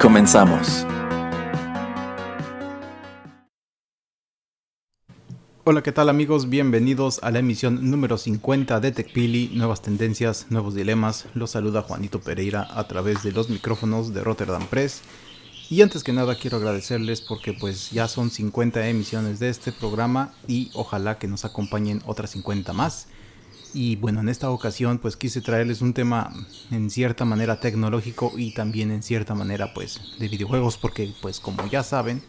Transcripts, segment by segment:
Comenzamos. Hola, ¿qué tal amigos? Bienvenidos a la emisión número 50 de TechPili, nuevas tendencias, nuevos dilemas. Los saluda Juanito Pereira a través de los micrófonos de Rotterdam Press. Y antes que nada quiero agradecerles porque pues ya son 50 emisiones de este programa y ojalá que nos acompañen otras 50 más. Y bueno, en esta ocasión pues quise traerles un tema en cierta manera tecnológico y también en cierta manera pues de videojuegos porque pues como ya saben,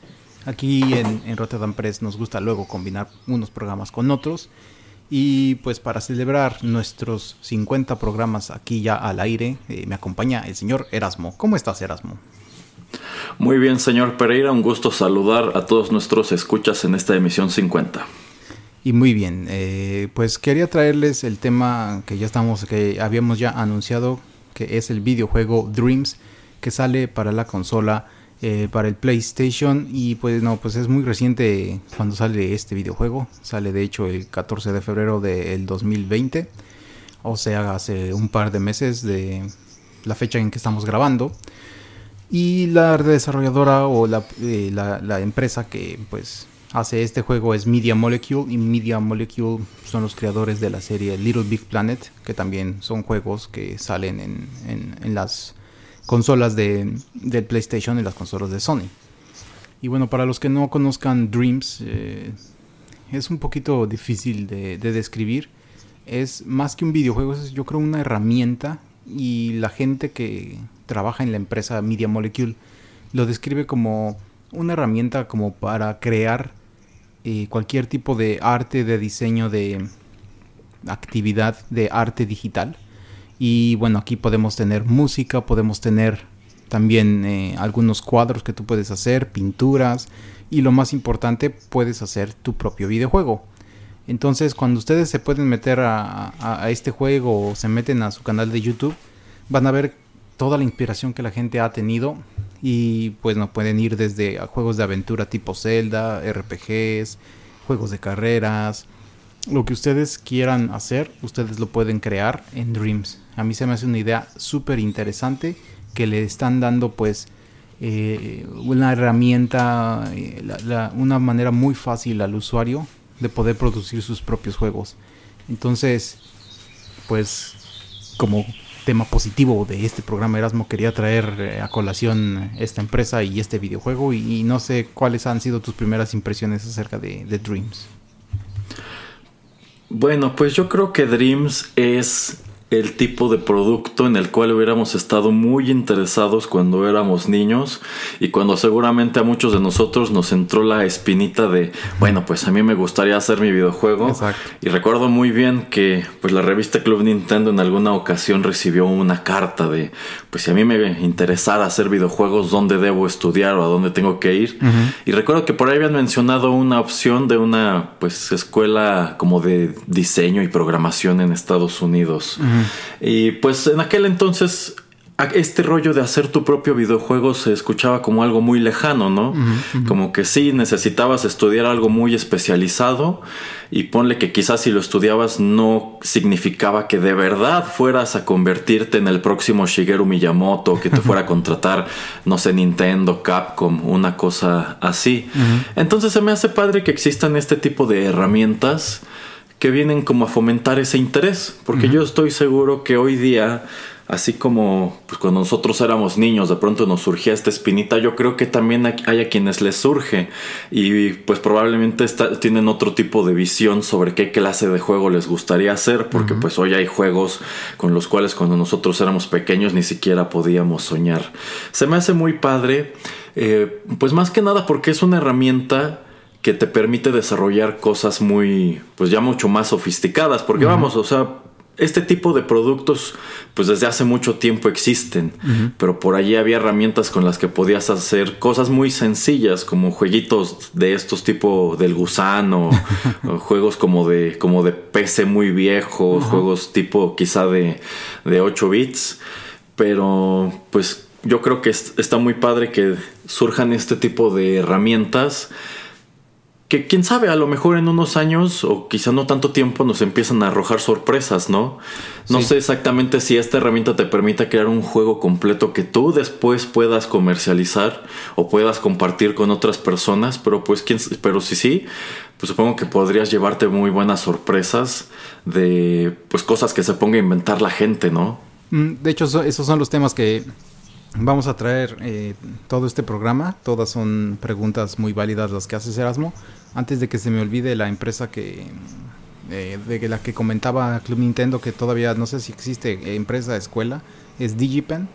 aquí en, Rotterdam Press nos gusta luego combinar unos programas con otros. Y pues para celebrar nuestros 50 programas aquí ya al aire, eh, me acompaña el señor Erasmo. ¿Cómo estás Erasmo? Muy bien, señor Pereira, un gusto saludar a todos nuestros escuchas en esta emisión 50. Y muy bien, eh, pues quería traerles el tema que ya estamos, que habíamos ya anunciado, que es el videojuego Dreams, que sale para la consola, eh, para el PlayStation. Y pues no, pues es muy reciente cuando sale este videojuego, sale de hecho el 14 de febrero del 2020, o sea, hace un par de meses de la fecha en que estamos grabando. Y la desarrolladora o la, eh, la empresa que pues hace este juego es Media Molecule y Media Molecule son los creadores de la serie Little Big Planet, que también son juegos que salen en, las consolas de, del PlayStation y las consolas de Sony. Y bueno, para los que no conozcan Dreams, eh, es un poquito difícil de, de, describir. Es más que un videojuego, es yo creo una herramienta y la gente que trabaja en la empresa Media Molecule lo describe como una herramienta como para crear cualquier tipo de arte, de diseño, de actividad de arte digital. Y bueno, aquí podemos tener música, podemos tener también eh, algunos cuadros que tú puedes hacer, pinturas y lo más importante, puedes hacer tu propio videojuego. Entonces, cuando ustedes se pueden meter a, a, este juego o se meten a su canal de YouTube, van a ver toda la inspiración que la gente ha tenido y pues no pueden ir desde juegos de aventura tipo Zelda, RPGs, juegos de carreras, lo que ustedes quieran hacer, ustedes lo pueden crear en Dreams. A mí se me hace una idea súper interesante que le están dando pues eh, una herramienta, eh, una manera muy fácil al usuario de poder producir sus propios juegos. Entonces, pues como tema positivo de este programa Erasmo quería traer eh, a colación esta empresa y este videojuego y, no sé cuáles han sido tus primeras impresiones acerca de Dreams. Bueno, pues yo creo que Dreams es el tipo de producto en el cual hubiéramos estado muy interesados cuando éramos niños y cuando seguramente a muchos de nosotros nos entró la espinita de, bueno, pues a mí me gustaría hacer mi videojuego. Y recuerdo muy bien que pues la revista Club Nintendo en alguna ocasión recibió una carta de, pues si a mí me interesara hacer videojuegos, ¿dónde debo estudiar o a dónde tengo que ir? Y recuerdo que por ahí habían mencionado una opción de una pues escuela como de diseño y programación en Estados Unidos. Y pues en aquel entonces este rollo de hacer tu propio videojuego se escuchaba como algo muy lejano, ¿no? Como que sí necesitabas estudiar algo muy especializado y ponle que quizás si lo estudiabas no significaba que de verdad fueras a convertirte en el próximo Shigeru Miyamoto, que te fuera a contratar, no sé, Nintendo, Capcom, una cosa así. Entonces se me hace padre que existan este tipo de herramientas que vienen como a fomentar ese interés, porque yo estoy seguro que hoy día, así como pues, cuando nosotros éramos niños, de pronto nos surgía esta espinita, yo creo que también hay a quienes les surge y pues probablemente tienen otro tipo de visión sobre qué clase de juego les gustaría hacer, porque pues hoy hay juegos con los cuales cuando nosotros éramos pequeños ni siquiera podíamos soñar. Se me hace muy padre, eh, pues más que nada porque es una herramienta que te permite desarrollar cosas muy, pues ya mucho más sofisticadas, porque vamos, o sea, este tipo de productos, pues desde hace mucho tiempo existen, pero por allí había herramientas con las que podías hacer cosas muy sencillas, como jueguitos de estos tipo del gusano, juegos como de, como de PC muy viejos, juegos tipo quizá de, de 8 bits, pero pues yo creo que está muy padre que surjan este tipo de herramientas que quién sabe, a lo mejor en unos años o quizá no tanto tiempo nos empiezan a arrojar sorpresas, ¿no? No sé exactamente si esta herramienta te permita crear un juego completo que tú después puedas comercializar o puedas compartir con otras personas, pero pues quién, pero si sí, pues supongo que podrías llevarte muy buenas sorpresas de pues cosas que se ponga a inventar la gente, ¿no? Mm, de hecho, esos son los temas que Vamos a traer eh, todo este programa. Todas son preguntas muy válidas las que haces Erasmo. Antes de que se me olvide la empresa que eh, de la que comentaba Club Nintendo que todavía no sé si existe eh, empresa escuela es DigiPen.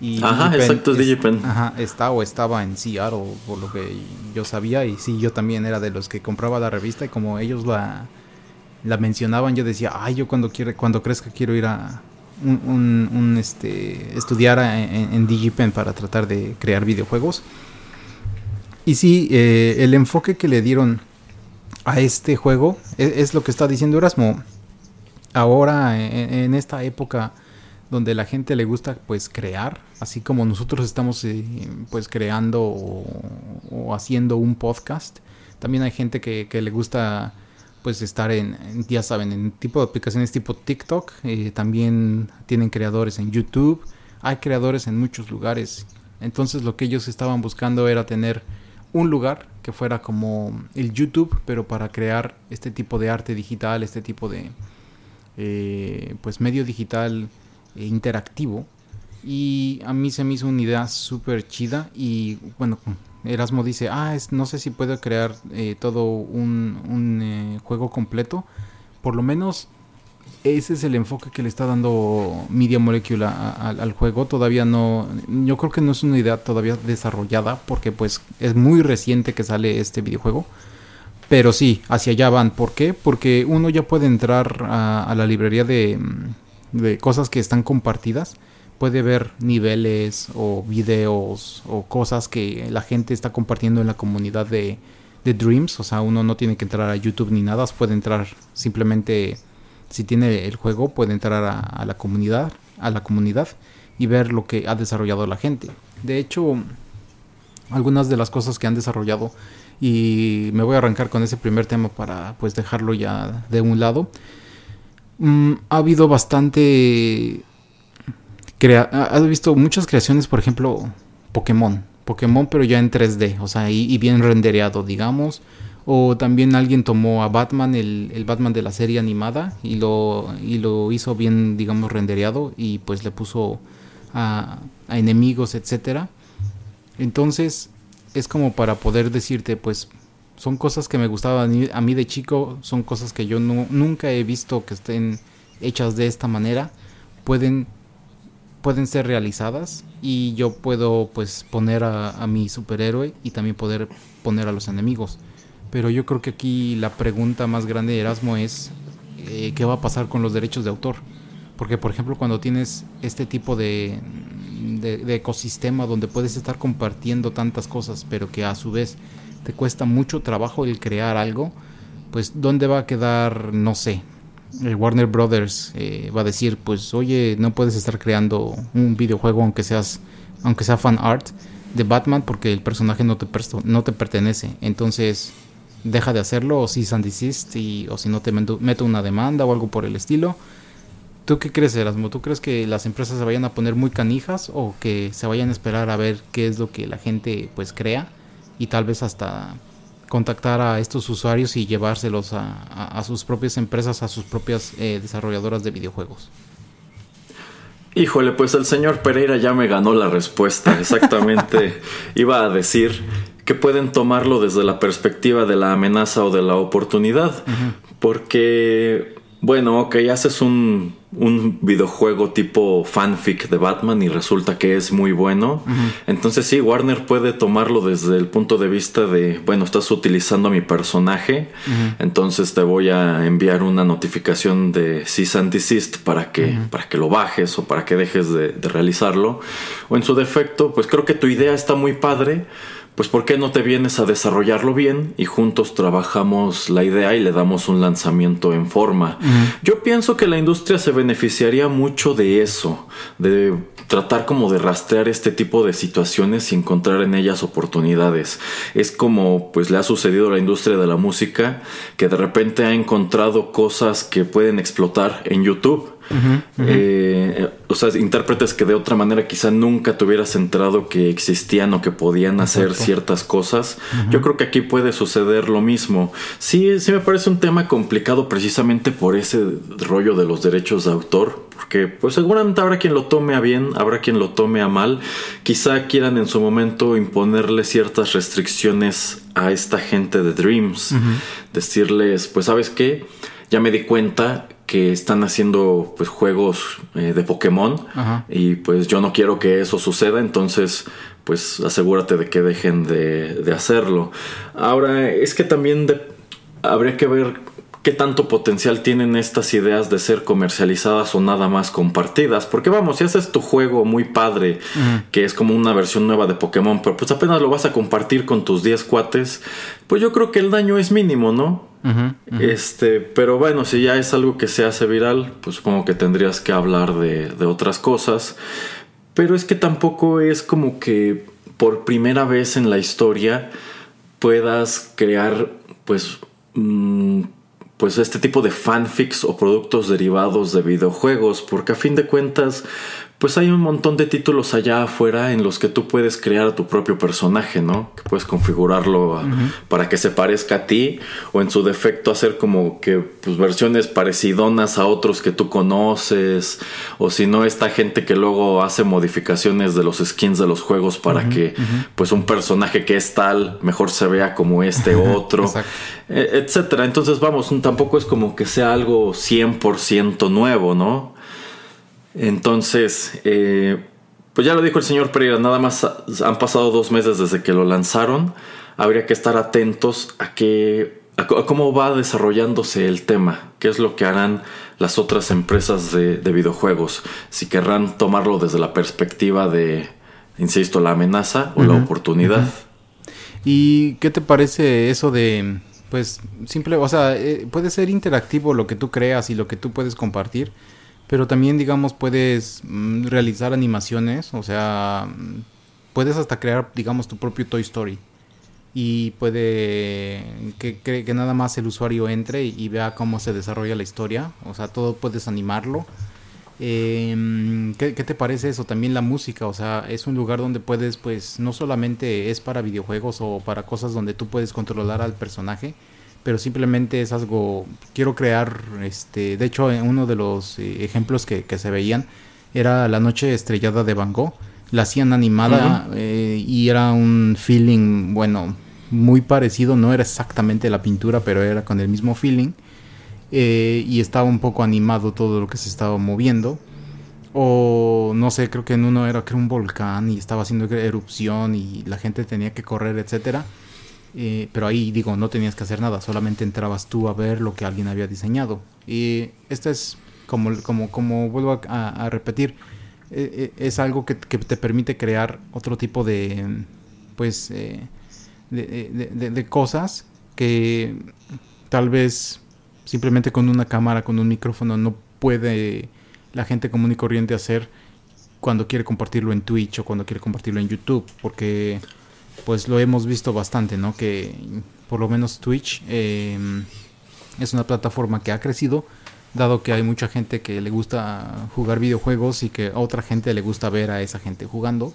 Y ajá, exacto, es DigiPen. Ajá, está o estaba en Seattle, por lo que yo sabía. Y sí, yo también era de los que compraba la revista y como ellos la, la mencionaban, yo decía, ay, yo cuando, quiere, cuando crezca quiero ir a, un, este, estudiar en, en, DigiPen para tratar de crear videojuegos. Y sí, eh, el enfoque que le dieron a este juego e, es, lo que está diciendo Erasmo. Ahora, en, esta época donde la gente le gusta pues crear, así como nosotros estamos eh, pues creando o, haciendo un podcast, también hay gente que le gusta pues estar en, ya saben, en tipo de aplicaciones tipo TikTok. Eh, también tienen creadores en YouTube. Hay creadores en muchos lugares. Entonces lo que ellos estaban buscando era tener un lugar que fuera como el YouTube, pero para crear este tipo de arte digital, este tipo de eh, pues medio digital e interactivo. Y a mí se me hizo una idea súper chida y bueno, Erasmo dice, ah, es, no sé si puedo crear eh, todo un, eh, juego completo. Por lo menos ese es el enfoque que le está dando Media Molecule al juego. Todavía no, yo creo que no es una idea todavía desarrollada porque pues es muy reciente que sale este videojuego. Pero sí, hacia allá van. ¿Por qué? Porque uno ya puede entrar a, la librería de, de cosas que están compartidas puede ver niveles o videos o cosas que la gente está compartiendo en la comunidad de, Dreams. O sea, uno no tiene que entrar a YouTube ni nada, puede entrar simplemente, si tiene el juego, puede entrar a, la comunidad, a la comunidad y ver lo que ha desarrollado la gente. De hecho, algunas de las cosas que han desarrollado y me voy a arrancar con ese primer tema para pues dejarlo ya de un lado. Mm, ha habido bastante has visto muchas creaciones, por ejemplo, Pokémon. Pokémon, pero ya en 3D, o sea, y, bien rendereado, digamos. O también alguien tomó a Batman, el, Batman de la serie animada, y lo, y lo hizo bien, digamos, rendereado, y pues le puso a, enemigos, etcétera. Entonces, es como para poder decirte, pues, son cosas que me gustaban a mí, de chico, son cosas que yo nunca he visto que estén hechas de esta manera. Pueden pueden ser realizadas y yo puedo pues poner a, mi superhéroe y también poder poner a los enemigos. Pero yo creo que aquí la pregunta más grande de Erasmo es eh, qué va a pasar con los derechos de autor. Porque por ejemplo cuando tienes este tipo de, de, ecosistema donde puedes estar compartiendo tantas cosas pero que a su vez te cuesta mucho trabajo el crear algo, pues ¿dónde va a quedar, no sé, Warner Brothers eh, va a decir, pues oye, no puedes estar creando un videojuego aunque seas, aunque sea fan art de Batman porque el personaje no te, no te pertenece. Entonces deja de hacerlo o si and y, o si no te meto una demanda o algo por el estilo. ¿Tú qué crees, Erasmo? ¿Tú crees que las empresas se vayan a poner muy canijas o que se vayan a esperar a ver qué es lo que la gente pues crea y tal vez hasta contactar a estos usuarios y llevárselos a, sus propias empresas, a sus propias eh, desarrolladoras de videojuegos. Híjole, pues el señor Pereira ya me ganó la respuesta. Exactamente. Iba a decir que pueden tomarlo desde la perspectiva de la amenaza o de la oportunidad. Porque, bueno, ok, haces un, un videojuego tipo fanfic de Batman y resulta que es muy bueno. Entonces sí, Warner puede tomarlo desde el punto de vista de, bueno, estás utilizando a mi personaje, entonces te voy a enviar una notificación de cease and desist para que, para que lo bajes o para que dejes de, de realizarlo. O en su defecto, pues creo que tu idea está muy padre, pues ¿por qué no te vienes a desarrollarlo bien y juntos trabajamos la idea y le damos un lanzamiento en forma? Yo pienso que la industria se beneficiaría mucho de eso, de tratar como de rastrear este tipo de situaciones y encontrar en ellas oportunidades. Es como pues le ha sucedido a la industria de la música que de repente ha encontrado cosas que pueden explotar en YouTube eh, o sea, intérpretes que de otra manera quizá nunca te hubieras enterado que existían o que podían hacer ciertas cosas. Yo creo que aquí puede suceder lo mismo. Sí, sí me parece un tema complicado precisamente por ese rollo de los derechos de autor. Porque pues seguramente habrá quien lo tome a bien, habrá quien lo tome a mal. Quizá quieran en su momento imponerle ciertas restricciones a esta gente de Dreams. Decirles, pues sabes qué, ya me di cuenta que están haciendo pues juegos eh, de Pokémon y pues yo no quiero que eso suceda entonces pues asegúrate de que dejen de, hacerlo ahora es que también habría que ver qué tanto potencial tienen estas ideas de ser comercializadas o nada más compartidas. Porque vamos, si haces tu juego muy padre, que es como una versión nueva de Pokémon, pero pues apenas lo vas a compartir con tus 10 cuates, pues yo creo que el daño es mínimo, ¿no? Este, pero bueno, si ya es algo que se hace viral, pues supongo que tendrías que hablar de, otras cosas. Pero es que tampoco es como que por primera vez en la historia puedas crear, pues, mm, pues este tipo de fanfics o productos derivados de videojuegos, porque a fin de cuentas, pues hay un montón de títulos allá afuera en los que tú puedes crear a tu propio personaje, ¿no? Que puedes configurarlo para que se parezca a ti o en su defecto hacer como que pues, versiones parecidonas a otros que tú conoces o si no esta gente que luego hace modificaciones de los skins de los juegos para que pues un personaje que es tal mejor se vea como este otro, e, etcétera. Entonces vamos, tampoco es como que sea algo 100% nuevo, ¿no? Entonces, eh, pues ya lo dijo el señor Pereira, nada más han pasado dos meses desde que lo lanzaron. Habría que estar atentos a que a, cómo va desarrollándose el tema, qué es lo que harán las otras empresas de, videojuegos, si querrán tomarlo desde la perspectiva de, insisto, la amenaza o la oportunidad. ¿Y qué te parece eso de, pues, simple, o sea, eh, puede ser interactivo lo que tú creas y lo que tú puedes compartir? Pero también, digamos, puedes mm, realizar animaciones, o sea, puedes hasta crear, digamos, tu propio Toy Story. Y puede que, que, nada más el usuario entre y, vea cómo se desarrolla la historia. O sea, todo puedes animarlo. Em, ¿qué, ¿qué, te parece eso? También la música, o sea, es un lugar donde puedes, pues, no solamente es para videojuegos o para cosas donde tú puedes controlar al personaje, pero simplemente es algo, quiero crear, este, de hecho uno de los eh, ejemplos que, se veían era La Noche Estrellada de Van Gogh, la hacían animada eh, y era un feeling, bueno, muy parecido, no era exactamente la pintura, pero era con el mismo feeling eh, y estaba un poco animado todo lo que se estaba moviendo. O no sé, creo que en uno era que un volcán y estaba haciendo erupción y la gente tenía que correr, etcétera eh, pero ahí digo, no tenías que hacer nada, solamente entrabas tú a ver lo que alguien había diseñado. Y esto es como, como, como vuelvo a, repetir, eh, eh, es algo que, te permite crear otro tipo de, pues, de, de, cosas que tal vez simplemente con una cámara, con un micrófono, no puede la gente común y corriente hacer cuando quiere compartirlo en Twitch o cuando quiere compartirlo en YouTube, porque pues lo hemos visto bastante, ¿no? Que por lo menos Twitch em, es una plataforma que ha crecido, dado que hay mucha gente que le gusta jugar videojuegos y que a otra gente le gusta ver a esa gente jugando.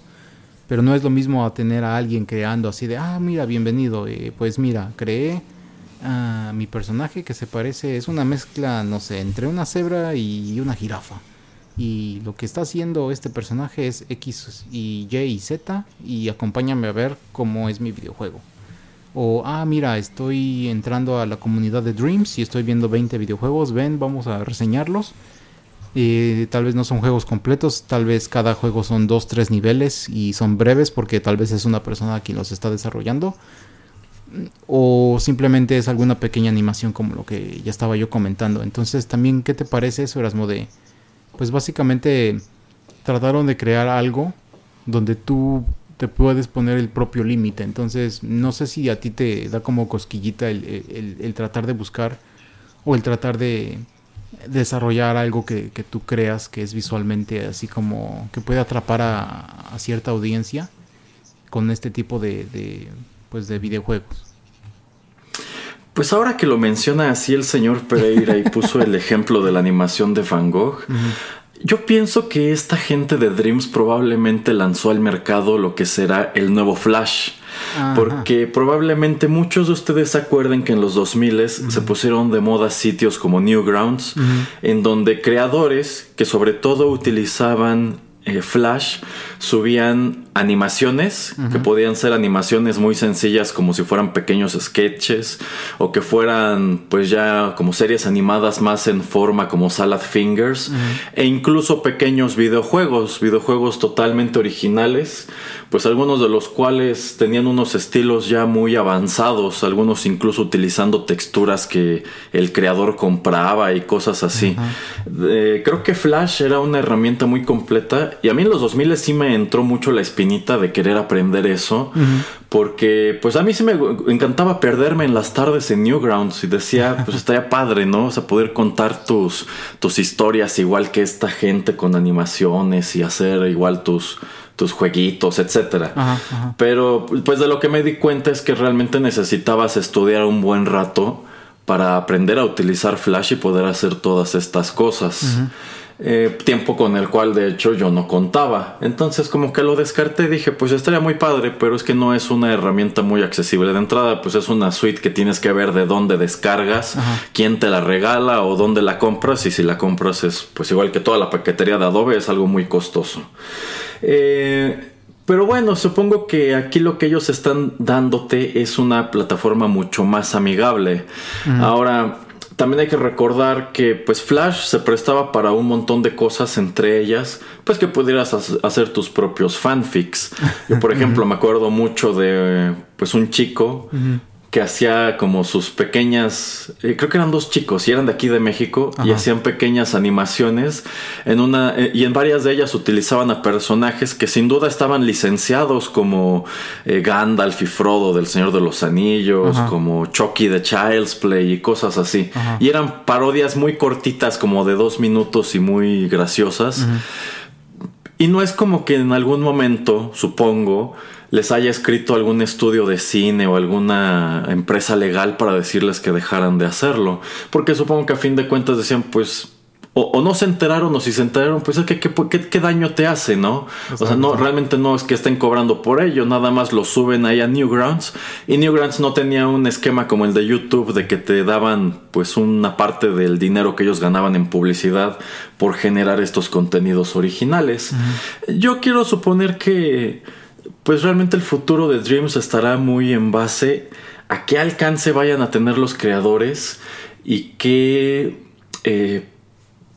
Pero no es lo mismo a tener a alguien creando así de, ah, mira, bienvenido. Eh, pues mira, creé a mi personaje que se parece, es una mezcla, no sé, entre una cebra y una jirafa y lo que está haciendo este personaje es X y Y y Z y acompáñame a ver cómo es mi videojuego. O, ah, mira, estoy entrando a la comunidad de Dreams y estoy viendo 20 videojuegos, ven, vamos a reseñarlos. Y tal vez no son juegos completos, tal vez cada juego son dos, tres niveles y son breves porque tal vez es una persona quien los está desarrollando. O simplemente es alguna pequeña animación como lo que ya estaba yo comentando. Entonces también, ¿qué te parece eso, Erasmo? De, pues básicamente trataron de crear algo donde tú te puedes poner el propio límite. Entonces, no sé si a ti te da como cosquillita el tratar de buscar o el tratar de desarrollar algo que, tú creas que es visualmente así como que puede atrapar a, cierta audiencia con este tipo de, pues de videojuegos. Pues ahora que lo menciona así el señor Pereira y puso el ejemplo de la animación de Van Gogh, yo pienso que esta gente de Dreams probablemente lanzó al mercado lo que será el nuevo Flash. Porque probablemente muchos de ustedes se acuerden que en los 2000 se pusieron de moda sitios como Newgrounds, en donde creadores que sobre todo utilizaban eh, Flash subían animaciones, que podían ser animaciones muy sencillas como si fueran pequeños sketches o que fueran pues ya como series animadas más en forma como Salad Fingers e incluso pequeños videojuegos, videojuegos totalmente originales, pues algunos de los cuales tenían unos estilos ya muy avanzados, algunos incluso utilizando texturas que el creador compraba y cosas así. creo que Flash era una herramienta muy completa y a mí en los 2000 sí me entró mucho la espinita de querer aprender eso, porque pues a mí sí me encantaba perderme en las tardes en Newgrounds y decía, pues estaría padre, ¿no? O sea, poder contar tus, tus historias igual que esta gente con animaciones y hacer igual tus tus jueguitos, etcétera. Pero pues de lo que me di cuenta es que realmente necesitabas estudiar un buen rato para aprender a utilizar Flash y poder hacer todas estas cosas. Eh, tiempo con el cual de hecho yo no contaba. Entonces como que lo descarté, dije pues estaría muy padre, pero es que no es una herramienta muy accesible de entrada, pues es una suite que tienes que ver de dónde descargas, quién te la regala o dónde la compras y si la compras es pues igual que toda la paquetería de Adobe es algo muy costoso. Eh, pero bueno, supongo que aquí lo que ellos están dándote es una plataforma mucho más amigable. Ahora, también hay que recordar que pues Flash se prestaba para un montón de cosas, entre ellas, pues que pudieras hacer tus propios fanfics. Yo, por ejemplo, me acuerdo mucho de pues un chico que hacía como sus pequeñas, eh, creo que eran dos chicos y eran de aquí de México y hacían pequeñas animaciones. En una eh, y en varias de ellas utilizaban a personajes que sin duda estaban licenciados como eh, Gandalf y Frodo del Señor de los Anillos, como Chucky de Child's Play y cosas así. Y eran parodias muy cortitas como de dos minutos y muy graciosas. Y no es como que en algún momento, supongo, les haya escrito algún estudio de cine o alguna empresa legal para decirles que dejaran de hacerlo. Porque supongo que a fin de cuentas decían, pues, o, no se enteraron o si se enteraron, pues ¿qué, qué, daño te hace, ¿no? O sea, no, realmente no es que estén cobrando por ello, nada más lo suben ahí a Newgrounds. Y Newgrounds no tenía un esquema como el de YouTube de que te daban pues una parte del dinero que ellos ganaban en publicidad por generar estos contenidos originales. Yo quiero suponer que pues realmente el futuro de Dreams estará muy en base a qué alcance vayan a tener los creadores y qué, eh,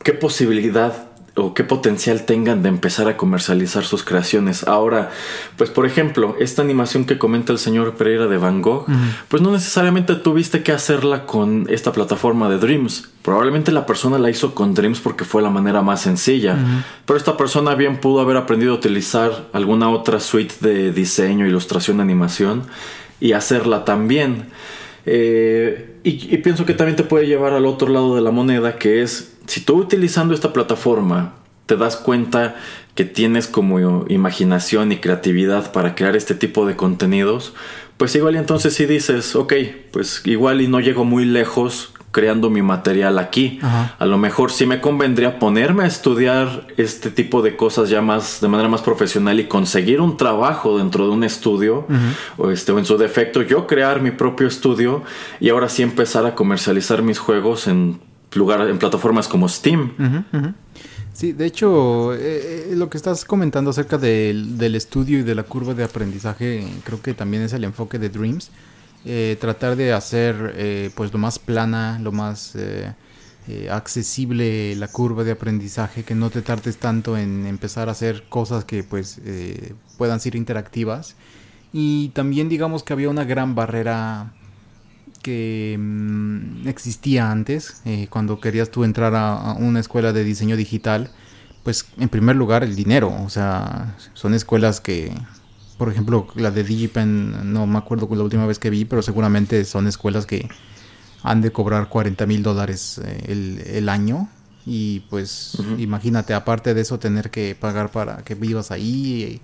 qué posibilidad o qué potencial tengan de empezar a comercializar sus creaciones. Ahora, pues por ejemplo, esta animación que comenta el señor Pereira de Van Gogh, pues no necesariamente tuviste que hacerla con esta plataforma de Dreams. Probablemente la persona la hizo con Dreams porque fue la manera más sencilla, pero esta persona bien pudo haber aprendido a utilizar alguna otra suite de diseño, ilustración, animación y hacerla también. Eh, y, pienso que también te puede llevar al otro lado de la moneda, que es, si tú utilizando esta plataforma te das cuenta que tienes como imaginación y creatividad para crear este tipo de contenidos, pues igual y entonces si dices, ok, pues igual y no llego muy lejos creando mi material aquí. A lo mejor sí me convendría ponerme a estudiar este tipo de cosas ya más de manera más profesional y conseguir un trabajo dentro de un estudio o este o en su defecto yo crear mi propio estudio y ahora sí empezar a comercializar mis juegos en lugar en plataformas como Steam. Sí, de hecho, eh, eh, lo que estás comentando acerca del, del, estudio y de la curva de aprendizaje, creo que también es el enfoque de Dreams. Eh, tratar de hacer pues lo más plana, lo más accesible la curva de aprendizaje, que no te tardes tanto en empezar a hacer cosas que pues puedan ser interactivas. Y también digamos que había una gran barrera que mm, existía antes, eh, cuando querías tú entrar a, una escuela de diseño digital, pues en primer lugar el dinero, o sea, son escuelas que, por ejemplo, la de DigiPen, no me acuerdo con la última vez que vi, pero seguramente son escuelas que han de cobrar 40 mil dólares eh, el, año. Y pues imagínate, aparte de eso, tener que pagar para que vivas ahí.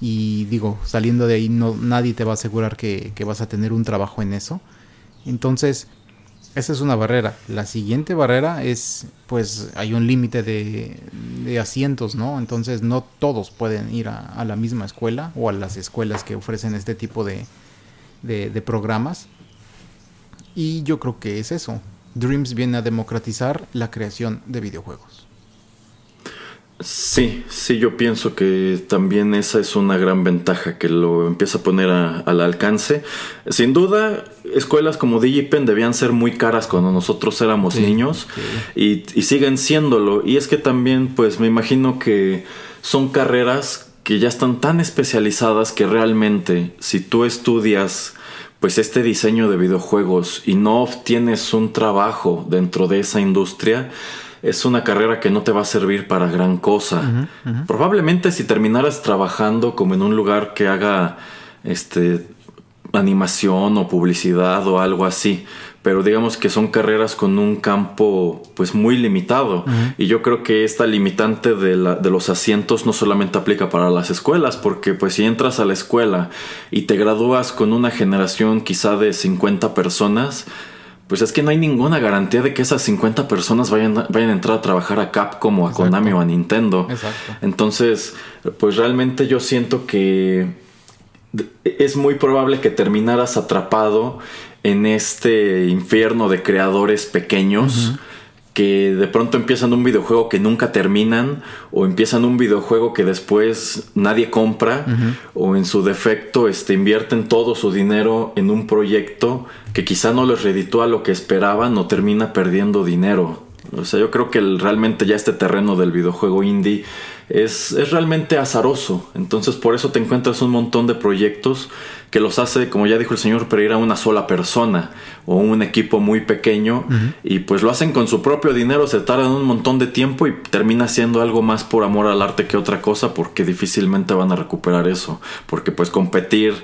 Y, digo, saliendo de ahí, no, nadie te va a asegurar que, vas a tener un trabajo en eso. Entonces, esa es una barrera. La siguiente barrera es, pues, hay un límite de, asientos, ¿no? Entonces, no todos pueden ir a, la misma escuela o a las escuelas que ofrecen este tipo de programas. Y yo creo que es eso. Dreams viene a democratizar la creación de videojuegos. Sí, sí, yo pienso que también esa es una gran ventaja que lo empieza a poner al alcance. Sin duda, escuelas como DigiPen debían ser muy caras cuando nosotros éramos niños Y, y siguen siéndolo. Y es que también, pues me imagino que son carreras que ya están tan especializadas que realmente si tú estudias pues este diseño de videojuegos y no obtienes un trabajo dentro de esa industria, es una carrera que no te va a servir para gran cosa. Probablemente si terminaras trabajando como en un lugar que haga este animación o publicidad o algo así, pero digamos que son carreras con un campo pues muy limitado. Y yo creo que esta limitante de, la, de, los asientos no solamente aplica para las escuelas porque pues si entras a la escuela y te gradúas con una generación quizá de 50 personas pues es que no hay ninguna garantía de que esas 50 personas vayan, vayan a entrar a trabajar a Capcom o a Konami o a Nintendo. Entonces, pues realmente yo siento que es muy probable que terminaras atrapado en este infierno de creadores pequeños. Que de pronto empiezan un videojuego que nunca terminan o empiezan un videojuego que después nadie compra o en su defecto este, invierten todo su dinero en un proyecto que quizá no les reditúa lo que esperaban o termina perdiendo dinero. O sea, yo creo que realmente ya este terreno del videojuego indie es, es, realmente azaroso. Entonces por eso te encuentras un montón de proyectos que los hace, como ya dijo el señor Pereira, una sola persona o un equipo muy pequeño y pues lo hacen con su propio dinero, se tardan un montón de tiempo y termina siendo algo más por amor al arte que otra cosa porque difícilmente van a recuperar eso, porque pues competir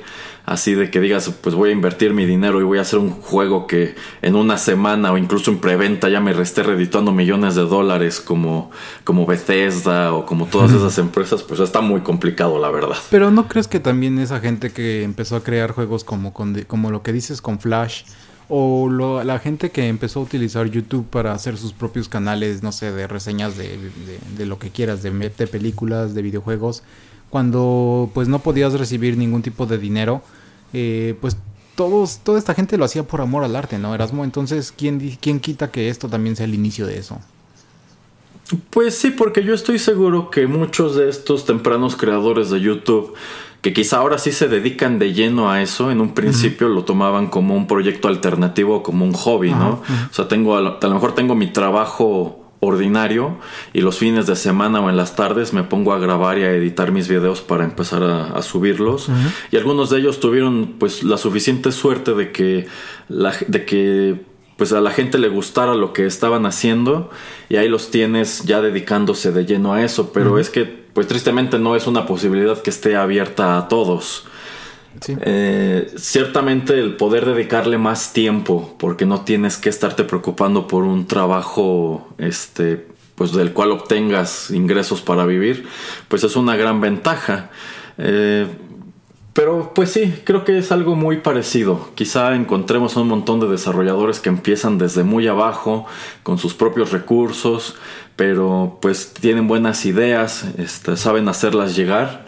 así de que digas, pues voy a invertir mi dinero y voy a hacer un juego que en una semana o incluso en preventa ya me esté redituando millones de dólares como, como Bethesda o como todas esas empresas, pues está muy complicado la verdad. Pero ¿no crees que también esa gente que empezó a crear juegos como, como lo que dices con Flash o la gente que empezó a utilizar YouTube para hacer sus propios canales, no sé, de reseñas de, de, lo que quieras, de, de películas, de videojuegos, cuando pues no podías recibir ningún tipo de dinero, eh, pues todos, toda esta gente lo hacía por amor al arte, ¿no, Erasmo? Entonces, ¿quién, ¿quién quita que esto también sea el inicio de eso? Pues sí, porque yo estoy seguro que muchos de estos tempranos creadores de YouTube, que quizá ahora sí se dedican de lleno a eso, en un principio lo tomaban como un proyecto alternativo, como un hobby, ¿no? O sea, tengo, a lo mejor tengo mi trabajo ordinario y los fines de semana o en las tardes me pongo a grabar y a editar mis videos para empezar a, subirlos. Y algunos de ellos tuvieron pues la suficiente suerte de que la, de que pues a la gente le gustara lo que estaban haciendo y ahí los tienes ya dedicándose de lleno a eso. Pero es que pues tristemente no es una posibilidad que esté abierta a todos eh, ciertamente el poder dedicarle más tiempo, porque no tienes que estarte preocupando por un trabajo, este, pues del cual obtengas ingresos para vivir, pues es una gran ventaja. Eh, pero pues sí, creo que es algo muy parecido. Quizá encontremos un montón de desarrolladores que empiezan desde muy abajo, con sus propios recursos, pero pues tienen buenas ideas, este, saben hacerlas llegar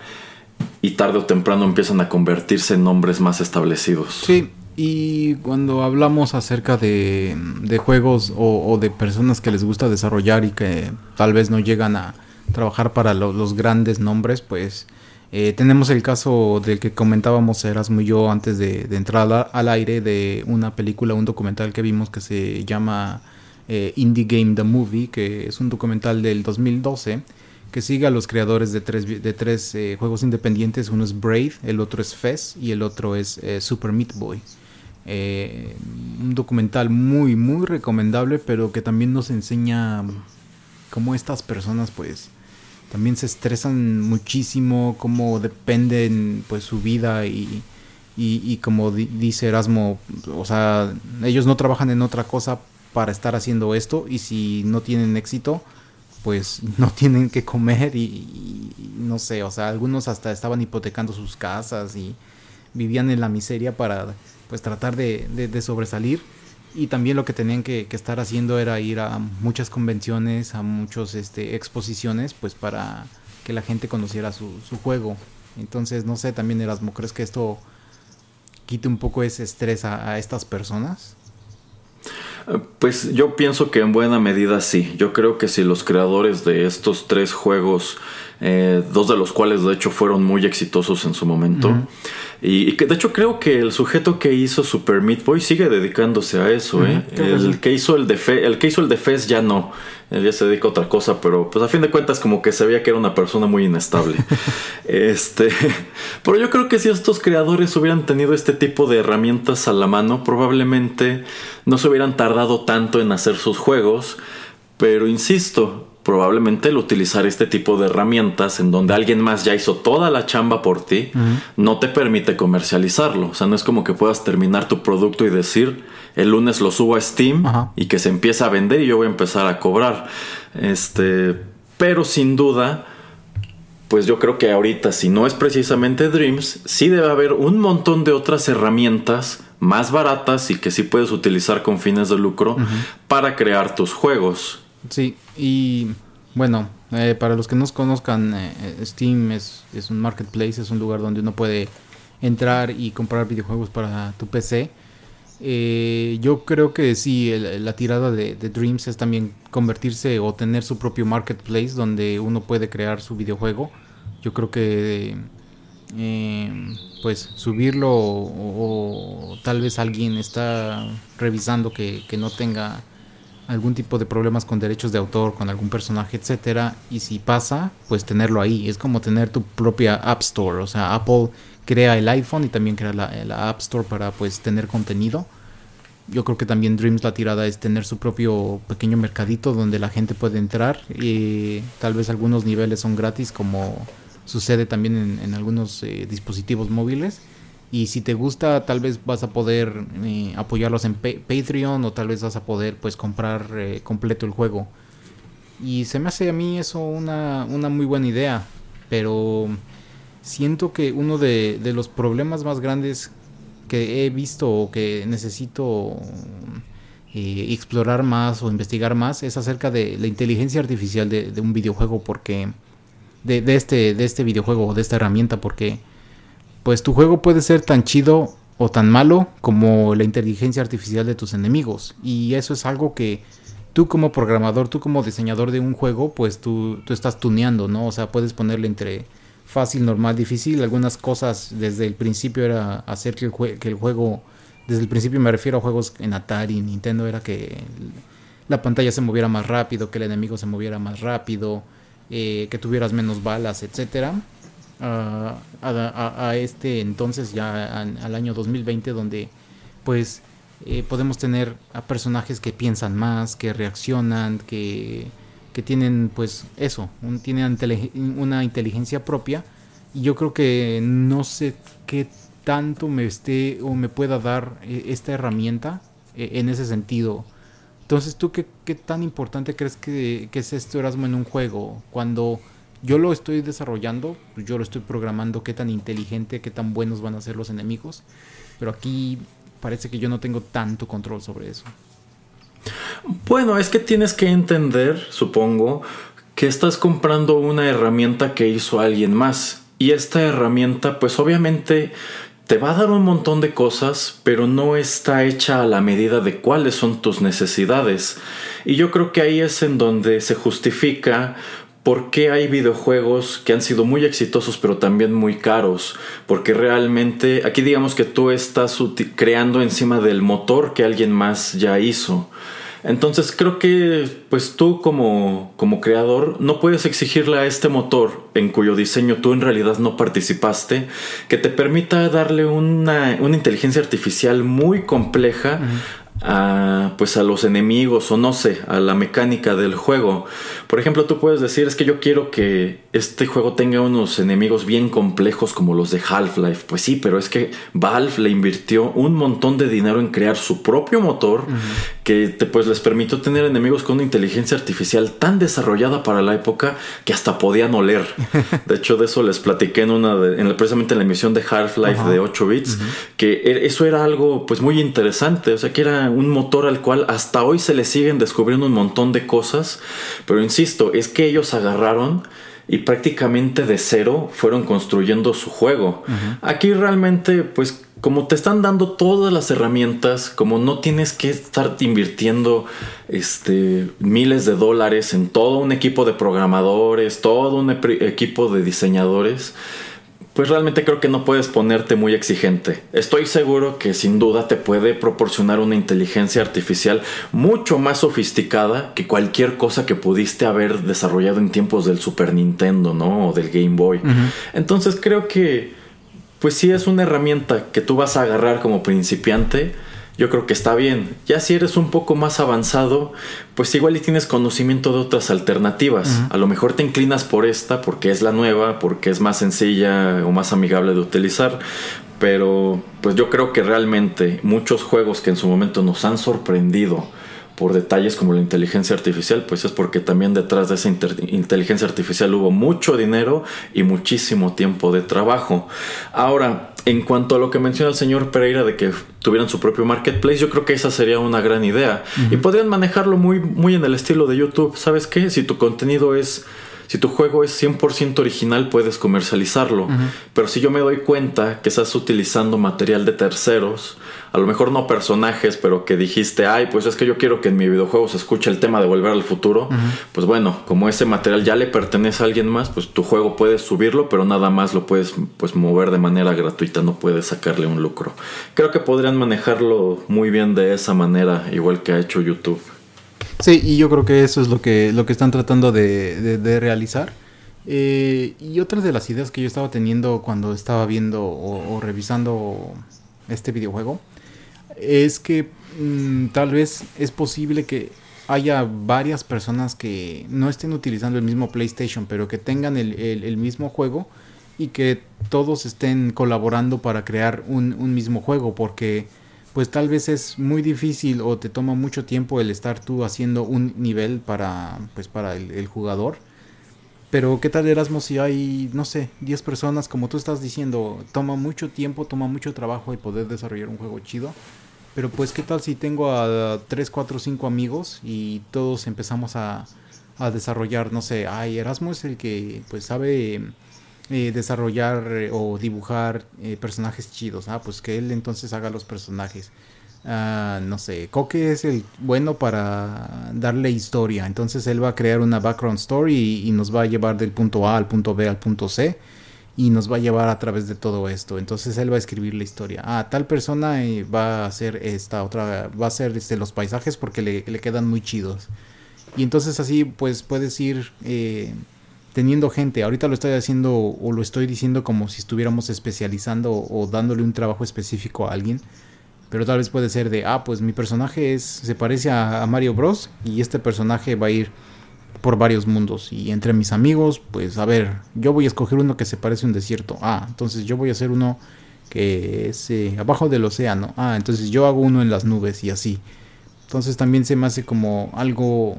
y tarde o temprano empiezan a convertirse en nombres más establecidos. Sí, y cuando hablamos acerca de, juegos o, de personas que les gusta desarrollar y que tal vez no llegan a trabajar para los grandes nombres, pues eh, tenemos el caso del que comentábamos Erasmo y yo antes de, entrar al, aire de una película, un documental que vimos que se llama eh, Indie Game The Movie, que es un documental del 2012 que sigue a los creadores de tres, de tres eh, juegos independientes. Uno es Brave, el otro es Fez y el otro es eh, Super Meat Boy. un documental muy, muy recomendable, pero que también nos enseña cómo estas personas, pues, también se estresan muchísimo, cómo dependen, pues, su vida y, y, como dice Erasmo, o sea, ellos no trabajan en otra cosa para estar haciendo esto y si no tienen éxito, pues no tienen que comer y, no sé, o sea, algunos hasta estaban hipotecando sus casas y vivían en la miseria para pues tratar de, sobresalir y también lo que tenían que, estar haciendo era ir a muchas convenciones, a muchas este, exposiciones, pues para que la gente conociera su, juego. Entonces, no sé, también Erasmo, ¿crees que esto quite un poco ese estrés a, estas personas? Pues yo pienso que en buena medida sí. Yo creo que si los creadores de estos tres juegos, eh, dos de los cuales de hecho fueron muy exitosos en su momento, y, que de hecho creo que el sujeto que hizo Super Meat Boy sigue dedicándose a eso, ¿eh? El que hizo el de el que hizo el de Fez ya no. Él ya se dedica a otra cosa, pero pues a fin de cuentas como que se veía que era una persona muy inestable. este, pero yo creo que si estos creadores hubieran tenido este tipo de herramientas a la mano, probablemente no se hubieran tardado tanto en hacer sus juegos, pero insisto, probablemente el utilizar este tipo de herramientas en donde alguien más ya hizo toda la chamba por ti, no te permite comercializarlo. O sea, no es como que puedas terminar tu producto y decir, el lunes lo subo a Steam y que se empiece a vender y yo voy a empezar a cobrar. Este, pero sin duda, pues yo creo que ahorita, si no es precisamente Dreams, sí debe haber un montón de otras herramientas más baratas y que sí puedes utilizar con fines de lucro para crear tus juegos. Sí, y bueno, eh, para los que no conozcan, eh, eh, Steam es, es, un marketplace, es un lugar donde uno puede entrar y comprar videojuegos para tu PC. yo creo que sí, la tirada de, Dreams es también convertirse o tener su propio marketplace donde uno puede crear su videojuego. Yo creo que pues subirlo o, tal vez alguien está revisando que, que no tenga algún tipo de problemas con derechos de autor, con algún personaje, etcétera, y si pasa, pues tenerlo ahí. Es como tener tu propia App Store, o sea, Apple crea el iPhone y también crea la, App Store para pues tener contenido. Yo creo que también Dreams la tirada es tener su propio pequeño mercadito donde la gente puede entrar y tal vez algunos niveles son gratis como sucede también en, algunos eh, dispositivos móviles y si te gusta, tal vez vas a poder eh, apoyarlos en Patreon o tal vez vas a poder pues comprar eh, completo el juego. Y se me hace a mí eso una, una muy buena idea. Pero siento que uno de, los problemas más grandes que he visto o que necesito eh, explorar más o investigar más es acerca de la inteligencia artificial de, de un videojuego porque de, de, este de este videojuego o de esta herramienta porque pues tu juego puede ser tan chido o tan malo como la inteligencia artificial de tus enemigos. Y eso es algo que tú como programador, tú como diseñador de un juego, pues tú, tú estás tuneando, ¿no? O sea, puedes ponerle entre fácil, normal, difícil. Algunas cosas desde el principio era hacer que el, que el juego, desde el principio me refiero a juegos en Atari, Nintendo, era que la pantalla se moviera más rápido, que el enemigo se moviera más rápido, eh, que tuvieras menos balas, etcétera a, este entonces, ya al año 2020, donde pues eh, podemos tener a personajes que piensan más, que reaccionan, que, que tienen pues eso, tienen una inteligencia propia. Y yo creo que no sé qué tanto me esté o me pueda dar eh, esta herramienta eh, en ese sentido. Entonces, ¿tú qué, qué tan importante crees que, que, es esto Erasmo en un juego? Cuando yo lo estoy desarrollando, pues yo lo estoy programando qué tan inteligente, qué tan buenos van a ser los enemigos, pero aquí parece que yo no tengo tanto control sobre eso. Bueno, es que tienes que entender, supongo, que estás comprando una herramienta que hizo alguien más. Y esta herramienta, pues obviamente te va a dar un montón de cosas, pero no está hecha a la medida de cuáles son tus necesidades. Y yo creo que ahí es en donde se justifica por qué hay videojuegos que han sido muy exitosos pero también muy caros. Porque realmente aquí digamos que tú estás creando encima del motor que alguien más ya hizo. Entonces creo que pues tú como, como creador no puedes exigirle a este motor en cuyo diseño tú en realidad no participaste que te permita darle una, una inteligencia artificial muy compleja a, pues a los enemigos o no sé, a la mecánica del juego. Por ejemplo, tú puedes decir, es que yo quiero que este juego tenga unos enemigos bien complejos como los de Half-Life. Pues sí, pero es que Valve le invirtió un montón de dinero en crear su propio motor que te, pues les permitió tener enemigos con una inteligencia artificial tan desarrollada para la época que hasta podían oler. De hecho, de eso les platiqué en una en precisamente en la emisión de Half-Life de 8 bits, que e, eso era algo pues muy interesante, o sea, que era un motor al cual hasta hoy se le siguen descubriendo un montón de cosas, pero insisto, es que ellos agarraron y prácticamente de cero fueron construyendo su juego. Aquí realmente, pues como te están dando todas las herramientas, como no tienes que estar invirtiendo este, miles de dólares en todo un equipo de programadores, todo un equipo de diseñadores, pues realmente creo que no puedes ponerte muy exigente. Estoy seguro que sin duda te puede proporcionar una inteligencia artificial mucho más sofisticada que cualquier cosa que pudiste haber desarrollado en tiempos del Super Nintendo, ¿no? O del Game Boy. Entonces creo que, pues sí es una herramienta que tú vas a agarrar como principiante yo creo que está bien. Ya si eres un poco más avanzado, pues igual y tienes conocimiento de otras alternativas. A lo mejor te inclinas por esta porque es la nueva, porque es más sencilla o más amigable de utilizar. Pero pues yo creo que realmente muchos juegos que en su momento nos han sorprendido por detalles como la inteligencia artificial, pues es porque también detrás de esa inteligencia artificial hubo mucho dinero y muchísimo tiempo de trabajo. Ahora, en cuanto a lo que menciona el señor Pereira de que tuvieran su propio marketplace, yo creo que esa sería una gran idea. Y podrían manejarlo muy, muy en el estilo de YouTube. ¿Sabes qué? Si tu contenido es si tu juego es 100% original, puedes comercializarlo. Pero si yo me doy cuenta que estás utilizando material de terceros, a lo mejor no personajes, pero que dijiste, ay, pues es que yo quiero que en mi videojuego se escuche el tema de volver al futuro, pues bueno, como ese material ya le pertenece a alguien más, pues tu juego puedes subirlo, pero nada más lo puedes pues mover de manera gratuita, no puedes sacarle un lucro. Creo que podrían manejarlo muy bien de esa manera, igual que ha hecho YouTube. Sí, y yo creo que eso es lo que, lo que están tratando de, realizar. Eh, y otra de las ideas que yo estaba teniendo cuando estaba viendo o, revisando este videojuego es que mm, tal vez es posible que haya varias personas que no estén utilizando el mismo PlayStation, pero que tengan el, mismo juego y que todos estén colaborando para crear un, un mismo juego, porque pues tal vez es muy difícil o te toma mucho tiempo el estar tú haciendo un nivel para, pues para el, jugador. Pero qué tal Erasmo si hay, no sé, 10 personas, como tú estás diciendo, toma mucho tiempo, toma mucho trabajo y poder desarrollar un juego chido. Pero pues qué tal si tengo a 3, 4, 5 amigos y todos empezamos a, a desarrollar, no sé, ay, Erasmo es el que pues sabe eh, desarrollar eh, o dibujar eh, personajes chidos. Ah, pues que él entonces haga los personajes. Ah, no sé, Coque es el bueno para darle historia. Entonces él va a crear una background story y, nos va a llevar del punto A al punto B al punto C. Y nos va a llevar a través de todo esto. Entonces él va a escribir la historia. Ah, tal persona va a hacer esta otra. Va a hacer este, los paisajes porque le, le quedan muy chidos. Y entonces así pues puedes ir teniendo gente. Ahorita lo estoy haciendo o lo estoy diciendo como si estuviéramos especializando o, dándole un trabajo específico a alguien. Pero tal vez puede ser de, ah, pues mi personaje es, se parece a, Mario Bros. Y este personaje va a ir por varios mundos. Y entre mis amigos, pues a ver, yo voy a escoger uno que se parece a un desierto. Ah, entonces yo voy a hacer uno que es eh, abajo del océano. Ah, entonces yo hago uno en las nubes y así. Entonces también se me hace como algo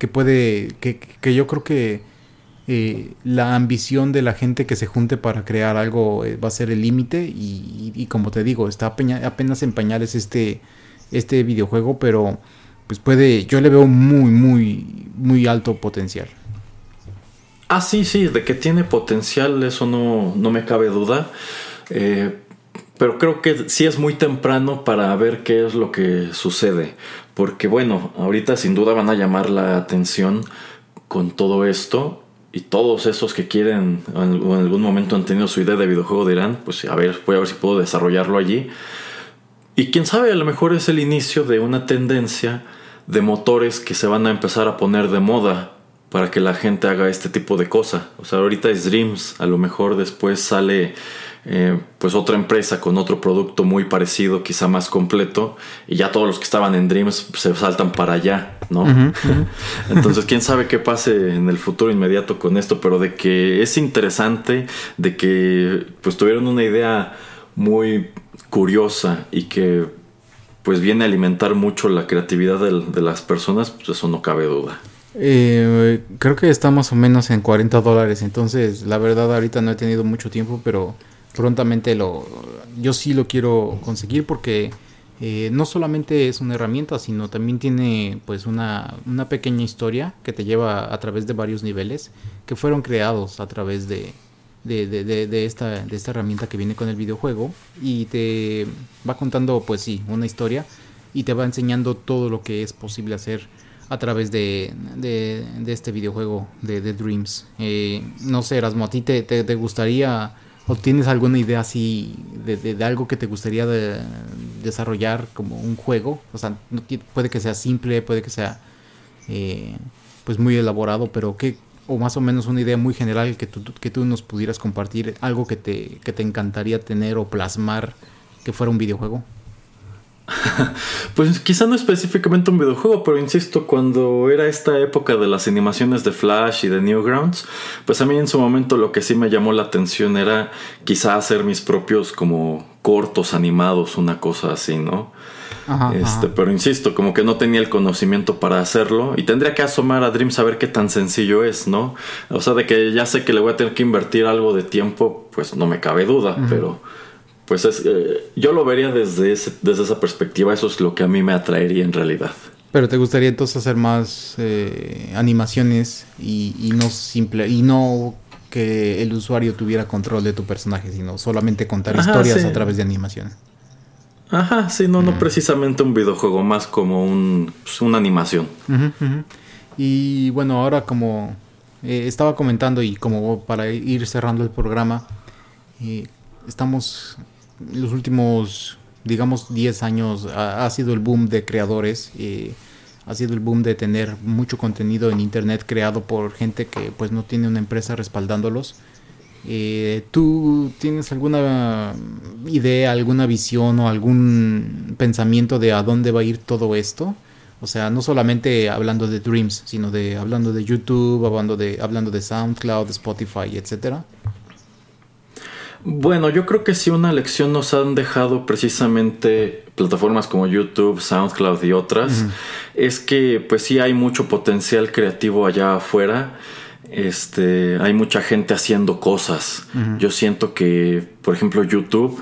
que puede, que, que yo creo que eh, la ambición de la gente que se junte para crear algo eh, va a ser el límite y, como te digo, está apenas en pañales este, este videojuego, pero pues puede, yo le veo muy, muy, muy alto potencial. Ah, sí, sí, de que tiene potencial, eso no, no me cabe duda. Eh, pero creo que sí es muy temprano para ver qué es lo que sucede. Porque bueno, ahorita sin duda van a llamar la atención con todo esto y todos esos que quieren o en algún momento han tenido su idea de videojuego dirán, pues a ver, voy a ver si puedo desarrollarlo allí. Y quién sabe, a lo mejor es el inicio de una tendencia de motores que se van a empezar a poner de moda para que la gente haga este tipo de cosa. O sea, ahorita es Dreams, a lo mejor después sale eh, pues otra empresa con otro producto muy parecido, quizá más completo, y ya todos los que estaban en Dreams se saltan para allá, ¿no? Entonces, quién sabe qué pase en el futuro inmediato con esto, pero de que es interesante, de que pues tuvieron una idea muy curiosa y que pues viene a alimentar mucho la creatividad de, las personas, pues eso no cabe duda. Eh, creo que está más o menos en 40 dólares, entonces la verdad ahorita no he tenido mucho tiempo, pero prontamente lo, yo sí lo quiero conseguir porque eh, no solamente es una herramienta, sino también tiene pues una, una, pequeña historia que te lleva a través de varios niveles que fueron creados a través de, de, de, de, esta, de esta herramienta que viene con el videojuego y te va contando pues sí, una historia y te va enseñando todo lo que es posible hacer a través de, de, este videojuego de, Dreams. Eh, no sé, Erasmo, ¿a ti te, te gustaría ¿O tienes alguna idea así de, algo que te gustaría desarrollar como un juego? O sea, puede que sea simple, puede que sea eh, pues muy elaborado, pero ¿qué, o más o menos una idea muy general que tú, que tú nos pudieras compartir, algo que te, que te encantaría tener o plasmar que fuera un videojuego? pues quizá no específicamente un videojuego, pero insisto, cuando era esta época de las animaciones de Flash y de Newgrounds, pues a mí en su momento lo que sí me llamó la atención era quizá hacer mis propios como cortos animados, una cosa así, ¿no? este, pero insisto, como que no tenía el conocimiento para hacerlo y tendría que asomar a Dream saber qué tan sencillo es, ¿no? O sea, de que ya sé que le voy a tener que invertir algo de tiempo, pues no me cabe duda, pero pues es, eh, yo lo vería desde, desde esa perspectiva, eso es lo que a mí me atraería en realidad. Pero te gustaría entonces hacer más eh, animaciones y, no simple y no que el usuario tuviera control de tu personaje, sino solamente contar historias a través de animaciones. Ajá, sí, no, no mm. precisamente un videojuego, más como un, pues, una animación. Y bueno, ahora como eh, estaba comentando y como para ir cerrando el programa, estamos los últimos, digamos, 10 años ha, sido el boom de creadores. y ha sido el boom de tener mucho contenido en internet creado por gente que pues no tiene una empresa respaldándolos. Eh, ¿Tú tienes alguna idea, alguna visión o algún pensamiento de a dónde va a ir todo esto? O sea, no solamente hablando de Dreams, sino de hablando de YouTube, hablando de, hablando de SoundCloud, Spotify, etcétera. Bueno, yo creo que sí una lección nos han dejado precisamente plataformas como YouTube, SoundCloud y otras, es que pues sí hay mucho potencial creativo allá afuera. Este, hay mucha gente haciendo cosas. Yo siento que, por ejemplo, YouTube,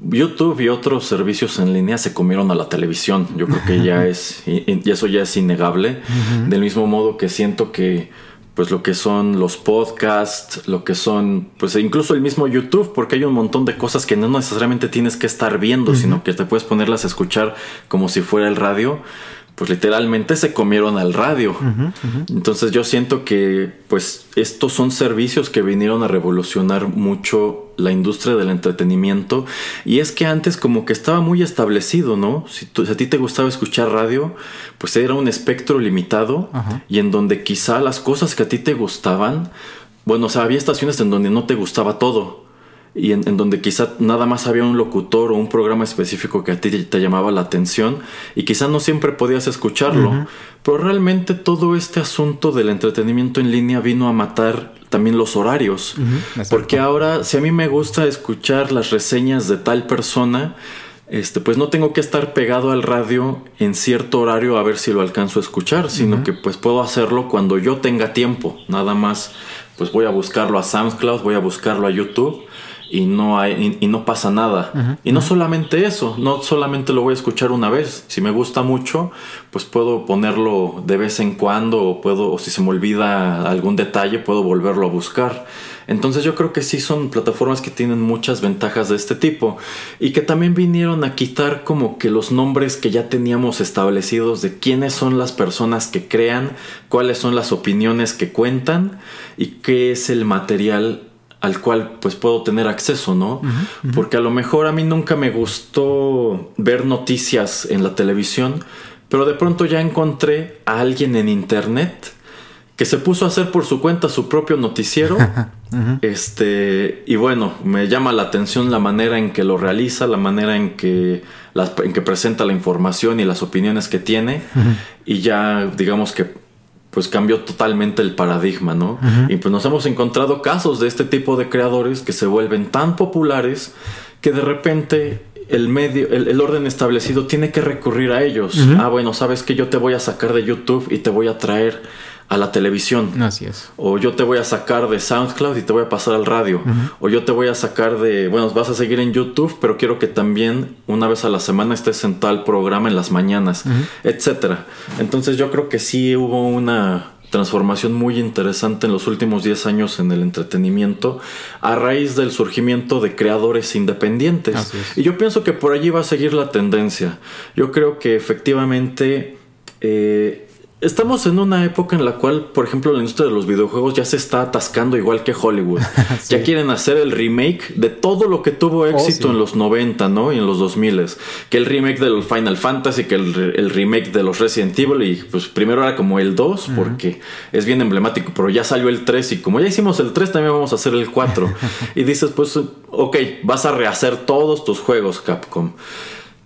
YouTube y otros servicios en línea se comieron a la televisión. Yo creo que ya es, y eso ya es innegable. Del mismo modo que siento que pues lo que son los podcasts, lo que son, pues incluso el mismo YouTube, porque hay un montón de cosas que no necesariamente tienes que estar viendo, sino que te puedes ponerlas a escuchar como si fuera el radio pues literalmente se comieron al radio. Entonces yo siento que pues estos son servicios que vinieron a revolucionar mucho la industria del entretenimiento y es que antes como que estaba muy establecido, ¿no? Si, a ti te gustaba escuchar radio, pues era un espectro limitado y en donde quizá las cosas que a ti te gustaban, bueno, o sea, había estaciones en donde no te gustaba todo y en, donde quizá nada más había un locutor o un programa específico que a ti te llamaba la atención y quizá no siempre podías escucharlo. Pero realmente todo este asunto del entretenimiento en línea vino a matar también los horarios. porque ahora si a mí me gusta escuchar las reseñas de tal persona, este, pues no tengo que estar pegado al radio en cierto horario a ver si lo alcanzo a escuchar, sino que pues puedo hacerlo cuando yo tenga tiempo. Nada más, pues voy a buscarlo a SoundCloud, voy a buscarlo a YouTube y no hay y, no pasa nada. y no solamente eso, no solamente lo voy a escuchar una vez, si me gusta mucho, pues puedo ponerlo de vez en cuando o puedo o si se me olvida algún detalle, puedo volverlo a buscar. Entonces yo creo que sí son plataformas que tienen muchas ventajas de este tipo y que también vinieron a quitar como que los nombres que ya teníamos establecidos de quiénes son las personas que crean, cuáles son las opiniones que cuentan y qué es el material al cual pues puedo tener acceso, ¿no? Porque a lo mejor a mí nunca me gustó ver noticias en la televisión, pero de pronto ya encontré a alguien en internet que se puso a hacer por su cuenta su propio noticiero. Este, y bueno, me llama la atención la manera en que lo realiza, la manera en que, en que presenta la información y las opiniones que tiene. Y ya, digamos que pues cambió totalmente el paradigma, ¿no? Y pues nos hemos encontrado casos de este tipo de creadores que se vuelven tan populares que de repente el medio, el, orden establecido tiene que recurrir a ellos. Ah, bueno, sabes que yo te voy a sacar de YouTube y te voy a traer a la televisión. Así es. O yo te voy a sacar de SoundCloud y te voy a pasar al radio. O yo te voy a sacar de, bueno, vas a seguir en YouTube, pero quiero que también una vez a la semana estés en tal programa en las mañanas, etcétera. Entonces yo creo que sí hubo una transformación muy interesante en los últimos 10 años en el entretenimiento a raíz del surgimiento de creadores independientes. Y yo pienso que por allí va a seguir la tendencia. Yo creo que efectivamente eh, Estamos en una época en la cual, por ejemplo, la industria de los videojuegos ya se está atascando igual que Hollywood. Ya quieren hacer el remake de todo lo que tuvo oh, éxito en los 90, ¿no? Y en los 2000. Que el remake del Final Fantasy, que el, remake de los Resident Evil. Y pues primero era como el 2, porque es bien emblemático, pero ya salió el 3. Y como ya hicimos el 3, también vamos a hacer el 4. y dices, pues, ok, vas a rehacer todos tus juegos, Capcom.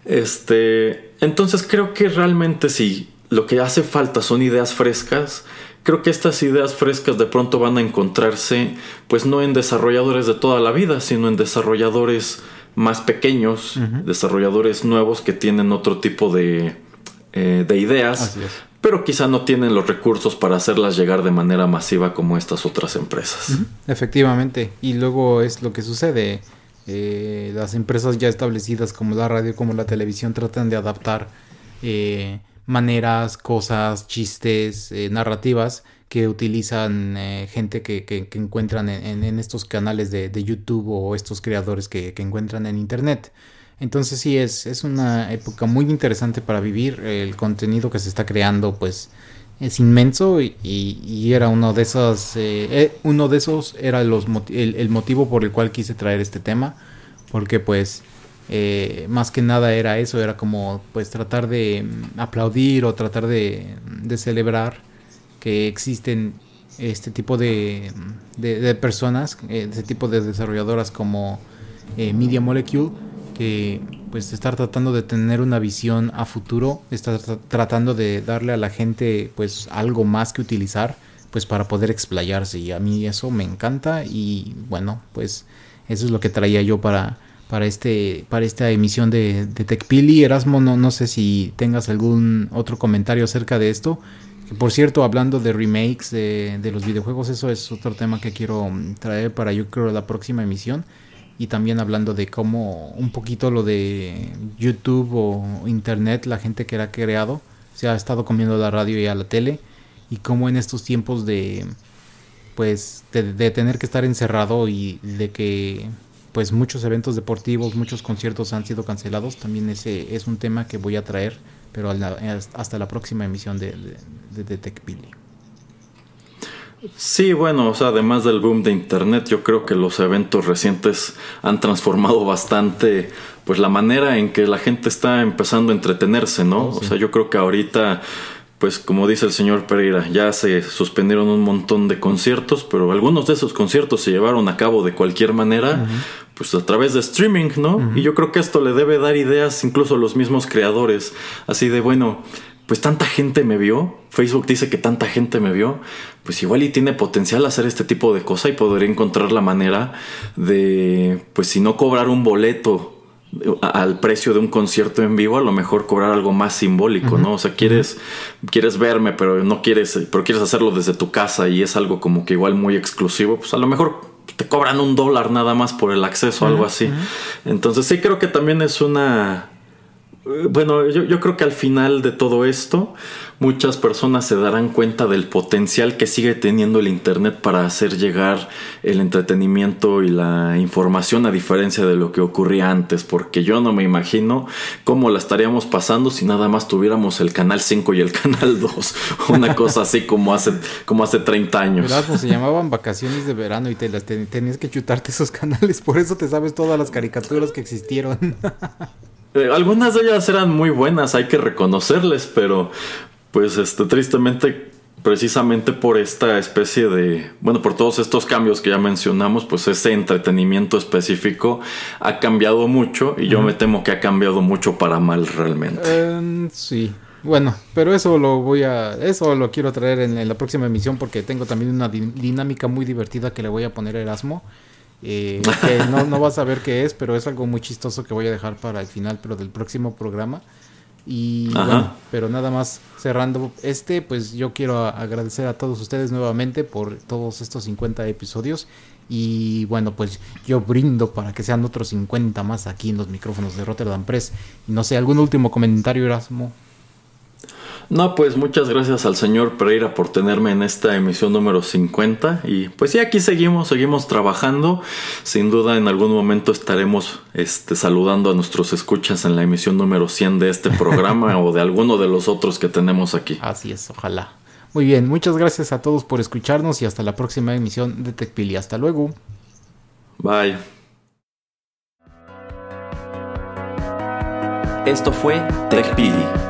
Este. Entonces creo que realmente sí lo que hace falta son ideas frescas. Creo que estas ideas frescas de pronto van a encontrarse, pues no en desarrolladores de toda la vida, sino en desarrolladores más pequeños, desarrolladores nuevos que tienen otro tipo de, eh, de ideas, pero quizá no tienen los recursos para hacerlas llegar de manera masiva como estas otras empresas. Efectivamente, y luego es lo que sucede. Eh, las empresas ya establecidas como la radio, como la televisión, tratan de adaptar eh, maneras, cosas, chistes, eh, narrativas que utilizan eh, gente que, que, encuentran en, estos canales de, YouTube o estos creadores que, encuentran en Internet. Entonces sí, es, es una época muy interesante para vivir. El contenido que se está creando pues es inmenso y, era uno de esos, eh, uno de esos era los, el motivo por el cual quise traer este tema. Porque pues eh, más que nada era eso, era como pues tratar de mm, aplaudir o tratar de, celebrar que existen este tipo de, de, personas, eh, este tipo de desarrolladoras como eh, Media Molecule, que pues estar tratando de tener una visión a futuro, estar tratando de darle a la gente pues algo más que utilizar pues para poder explayarse. Y a mí eso me encanta y bueno pues eso es lo que traía yo para para este para esta emisión de, de TechPili. Erasmo, no, no sé si tengas algún otro comentario acerca de esto. por cierto, hablando de remakes de, los videojuegos, eso es otro tema que quiero mm, traer para yo creo la próxima emisión. Y también hablando de cómo un poquito lo de YouTube o Internet, la gente que ha creado, se ha estado comiendo la radio y a la tele. Y cómo en estos tiempos de pues de tener que estar encerrado y de que pues muchos eventos deportivos, muchos conciertos han sido cancelados. También ese es un tema que voy a traer, pero hasta la próxima emisión de, de, de Sí, bueno, o sea, además del boom de internet, yo creo que los eventos recientes han transformado bastante pues la manera en que la gente está empezando a entretenerse, ¿no? Oh, o sea, yo creo que ahorita pues como dice el señor Pereira, ya se suspendieron un montón de conciertos, pero algunos de esos conciertos se llevaron a cabo de cualquier manera, pues a través de streaming, ¿no? Y yo creo que esto le debe dar ideas incluso a los mismos creadores, así de, bueno, pues tanta gente me vio, Facebook dice que tanta gente me vio, pues igual y tiene potencial hacer este tipo de cosa y podría encontrar la manera de, pues si no cobrar un boleto al precio de un concierto en vivo, a lo mejor cobrar algo más simbólico, ¿no? O sea, quieres, quieres verme, pero no quieres, pero quieres hacerlo desde tu casa y es algo como que igual muy exclusivo, pues a lo mejor te cobran un dólar nada más por el acceso, algo así. Entonces sí creo que también es una bueno, yo, creo que al final de todo esto, muchas personas se darán cuenta del potencial que sigue teniendo el Internet para hacer llegar el entretenimiento y la información a diferencia de lo que ocurría antes, porque yo no me imagino cómo la estaríamos pasando si nada más tuviéramos el canal 5 y el canal 2, una cosa así como hace, como hace 30 años. se llamaban vacaciones de verano y te tenías que chutarte esos canales, por eso te sabes todas las caricaturas que existieron. Eh, algunas de ellas eran muy buenas, hay que reconocerles, pero pues este tristemente precisamente por esta especie de, bueno, por todos estos cambios que ya mencionamos, pues ese entretenimiento específico ha cambiado mucho y yo me temo que ha cambiado mucho para mal realmente. Eh, sí. Bueno, pero eso lo voy a, eso lo quiero traer en, la próxima emisión porque tengo también una dinámica muy divertida que le voy a poner a Erasmo. Eh, que no, no vas a ver qué es, pero es algo muy chistoso que voy a dejar para el final, pero del próximo programa. Y bueno, pero nada más cerrando este, pues yo quiero agradecer a todos ustedes nuevamente por todos estos 50 episodios. Y bueno, pues yo brindo para que sean otros 50 más aquí en los micrófonos de Rotterdam Press. Y no sé, ¿algún último comentario, Erasmo? No, pues muchas gracias al señor Pereira por tenerme en esta emisión número 50 y pues sí, aquí seguimos, seguimos trabajando. Sin duda en algún momento estaremos este, saludando a nuestros escuchas en la emisión número 100 de este programa o de alguno de los otros que tenemos aquí. Así es, ojalá. Muy bien, muchas gracias a todos por escucharnos y hasta la próxima emisión de TechPili. Hasta luego. Bye. Esto fue TechPili